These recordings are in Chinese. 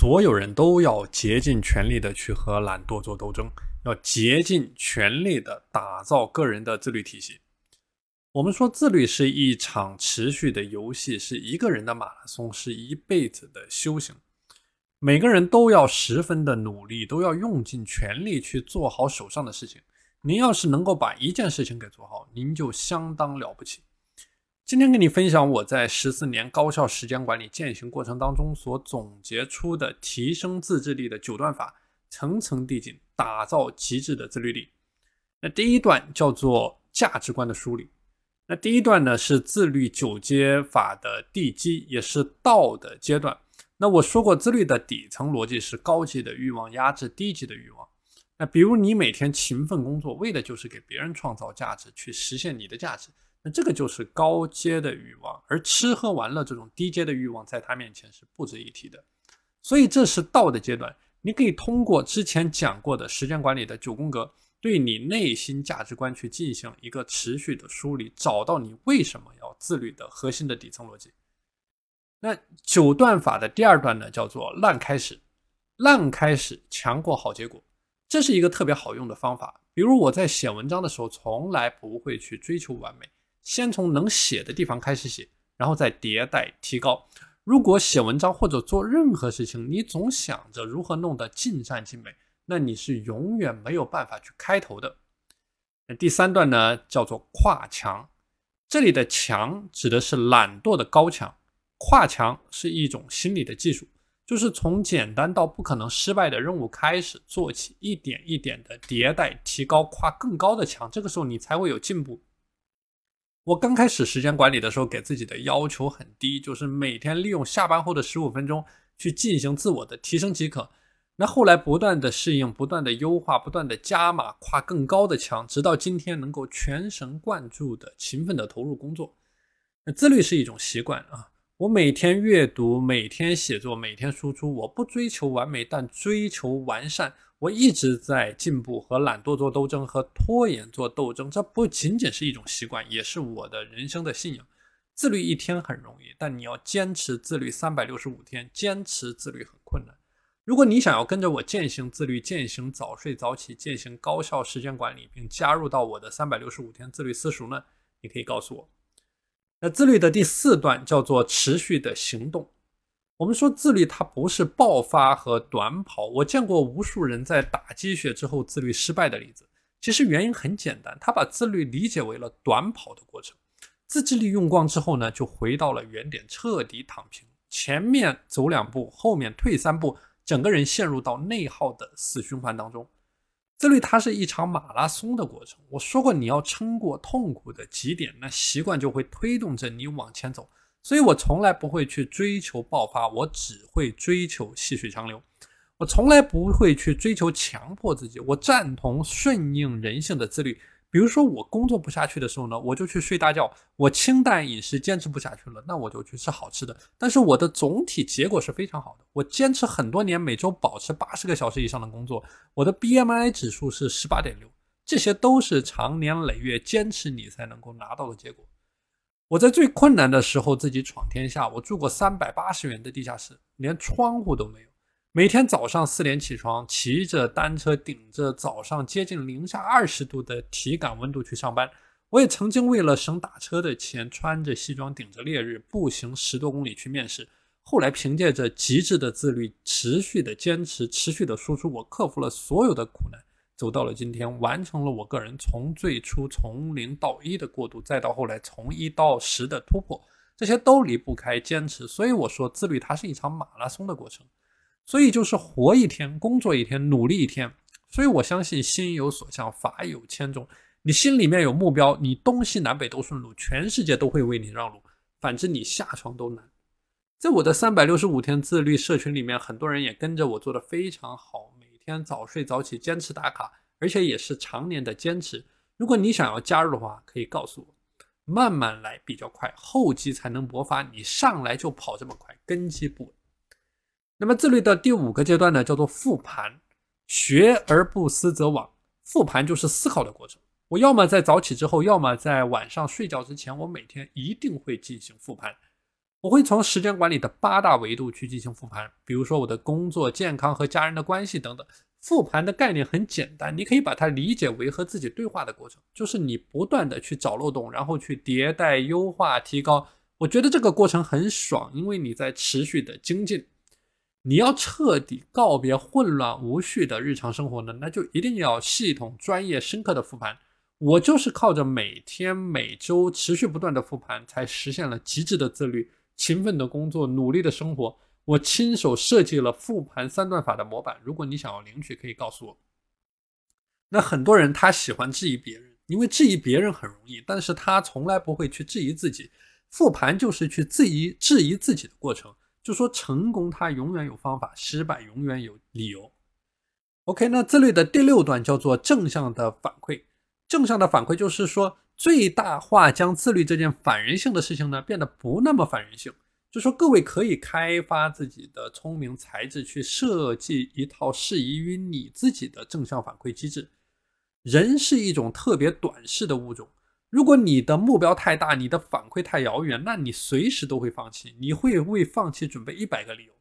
所有人都要竭尽全力的去和懒惰做斗争，要竭尽全力的打造个人的自律体系。我们说，自律是一场持续的游戏，是一个人的马拉松，是一辈子的修行。每个人都要十分的努力，都要用尽全力去做好手上的事情。您要是能够把一件事情给做好，您就相当了不起。今天跟你分享我在十四年高效时间管理践行过程当中所总结出的提升自制力的九段法，层层递进，打造极致的自律力。那第一段叫做价值观的梳理。那第一段呢是自律九阶法的地基，也是道的阶段。那我说过，自律的底层逻辑是高级的欲望压制低级的欲望。那比如你每天勤奋工作，为的就是给别人创造价值，去实现你的价值。那这个就是高阶的欲望，而吃喝玩乐这种低阶的欲望，在他面前是不值一提的。所以这是道的阶段。你可以通过之前讲过的时间管理的九宫格，对你内心价值观去进行一个持续的梳理，找到你为什么要自律的核心的底层逻辑。那九段法的第二段呢，叫做烂开始，烂开始强过好结果，这是一个特别好用的方法。比如我在写文章的时候，从来不会去追求完美。先从能写的地方开始写，然后再迭代提高。如果写文章或者做任何事情，你总想着如何弄得尽善尽美，那你是永远没有办法去开头的。那第三段呢，叫做跨墙。这里的墙指的是懒惰的高墙，跨墙是一种心理的技术，就是从简单到不可能失败的任务开始做起，一点一点的迭代提高，跨更高的墙。这个时候你才会有进步。我刚开始时间管理的时候，给自己的要求很低，就是每天利用下班后的十五分钟去进行自我的提升即可。那后来不断的适应，不断的优化，不断的加码，跨更高的墙，直到今天能够全神贯注的勤奋的投入工作。那自律是一种习惯啊，我每天阅读，每天写作，每天输出，我不追求完美，但追求完善。我一直在进步，和懒惰做斗争，和拖延做斗争。这不仅仅是一种习惯，也是我的人生的信仰。自律一天很容易，但你要坚持自律三百六十五天，坚持自律很困难。如果你想要跟着我践行自律，践行早睡早起，践行高效时间管理，并加入到我的三百六十五天自律私塾呢？你可以告诉我。那自律的第四段叫做持续的行动。我们说自律，它不是爆发和短跑。我见过无数人在打鸡血之后自律失败的例子。其实原因很简单，他把自律理解为了短跑的过程。自制力用光之后呢，就回到了原点，彻底躺平。前面走两步，后面退三步，整个人陷入到内耗的死循环当中。自律它是一场马拉松的过程。我说过，你要撑过痛苦的极点，那习惯就会推动着你往前走。所以我从来不会去追求爆发，我只会追求细水长流。我从来不会去追求强迫自己，我赞同顺应人性的自律。比如说，我工作不下去的时候呢，我就去睡大觉；我清淡饮食坚持不下去了，那我就去吃好吃的。但是我的总体结果是非常好的。我坚持很多年，每周保持八十个小时以上的工作，我的 BMI 指数是十八点六，这些都是长年累月坚持你才能够拿到的结果。我在最困难的时候自己闯天下，我住过三百八十元的地下室，连窗户都没有。每天早上四点起床，骑着单车顶着早上接近零下二十度的体感温度去上班。我也曾经为了省打车的钱，穿着西装顶着烈日步行十多公里去面试。后来凭借着极致的自律、持续的坚持、持续的输出，我克服了所有的苦难。走到了今天，完成了我个人从最初从零到一的过渡，再到后来从一到十的突破，这些都离不开坚持。所以我说，自律它是一场马拉松的过程。所以就是活一天，工作一天，努力一天。所以我相信心有所向，法有千种。你心里面有目标，你东西南北都顺路，全世界都会为你让路。反正，你下床都难。在我的三百六十五天自律社群里面，很多人也跟着我做的非常好。天早睡早起，坚持打卡，而且也是常年的坚持。如果你想要加入的话，可以告诉我，慢慢来比较快，后期才能勃发。你上来就跑这么快，根基不稳。那么自律的第五个阶段呢，叫做复盘。学而不思则罔，复盘就是思考的过程。我要么在早起之后，要么在晚上睡觉之前，我每天一定会进行复盘。我会从时间管理的八大维度去进行复盘，比如说我的工作、健康和家人的关系等等。复盘的概念很简单，你可以把它理解为和自己对话的过程，就是你不断的去找漏洞，然后去迭代、优化、提高。我觉得这个过程很爽，因为你在持续的精进。你要彻底告别混乱无序的日常生活呢，那就一定要系统、专业、深刻的复盘。我就是靠着每天、每周持续不断的复盘，才实现了极致的自律、勤奋的工作、努力的生活。我亲手设计了复盘三段法的模板，如果你想要领取，可以告诉我。那很多人他喜欢质疑别人，因为质疑别人很容易，但是他从来不会去质疑自己。复盘就是去质疑质疑自己的过程。就说成功它永远有方法，失败永远有理由。OK，那自律的第六段叫做正向的反馈。正向的反馈就是说最大化将自律这件反人性的事情呢变得不那么反人性。就说各位可以开发自己的聪明才智，去设计一套适宜于你自己的正向反馈机制。人是一种特别短视的物种，如果你的目标太大，你的反馈太遥远，那你随时都会放弃，你会为放弃准备一百个理由。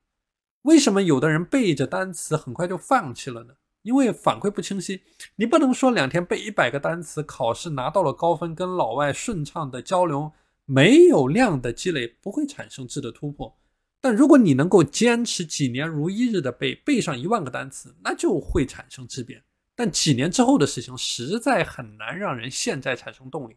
为什么有的人背着单词很快就放弃了呢？因为反馈不清晰。你不能说两天背一百个单词，考试拿到了高分，跟老外顺畅的交流。没有量的积累不会产生质的突破，但如果你能够坚持几年如一日的背，背上一万个单词，那就会产生质变。但几年之后的事情实在很难让人现在产生动力。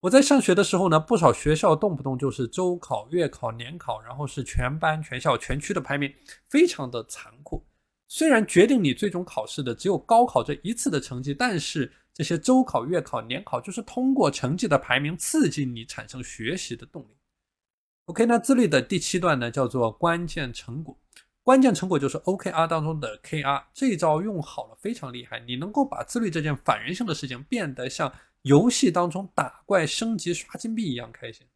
我在上学的时候呢，不少学校动不动就是周考、月考、年考，然后是全班、全校、全区的排名，非常的残酷。虽然决定你最终考试的只有高考这一次的成绩，但是。这些周考、月考、年考，就是通过成绩的排名刺激你产生学习的动力。OK，那自律的第七段呢，叫做关键成果。关键成果就是 OKR 当中的 KR，这一招用好了非常厉害。你能够把自律这件反人性的事情变得像游戏当中打怪升级刷金币一样开心。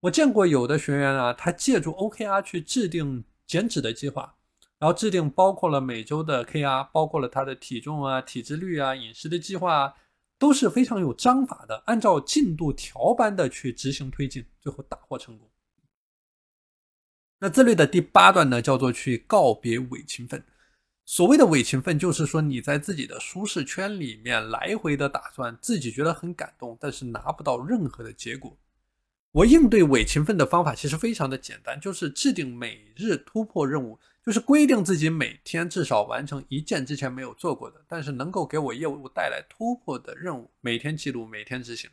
我见过有的学员啊，他借助 OKR 去制定减脂的计划。然后制定包括了每周的 KR，包括了他的体重啊、体脂率啊、饮食的计划啊，都是非常有章法的，按照进度条般的去执行推进，最后大获成功。那自律的第八段呢，叫做去告别伪勤奋。所谓的伪勤奋，就是说你在自己的舒适圈里面来回的打转，自己觉得很感动，但是拿不到任何的结果。我应对伪勤奋的方法其实非常的简单，就是制定每日突破任务。就是规定自己每天至少完成一件之前没有做过的，但是能够给我业务带来突破的任务，每天记录，每天执行。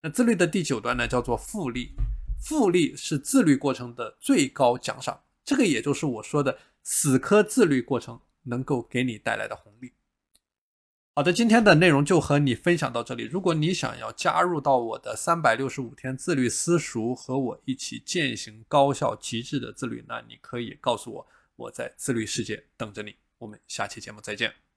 那自律的第九段呢，叫做复利。复利是自律过程的最高奖赏，这个也就是我说的死磕自律过程能够给你带来的红利。好的，今天的内容就和你分享到这里。如果你想要加入到我的三百六十五天自律私塾，和我一起践行高效极致的自律，那你可以告诉我。我在自律世界等着你，我们下期节目再见。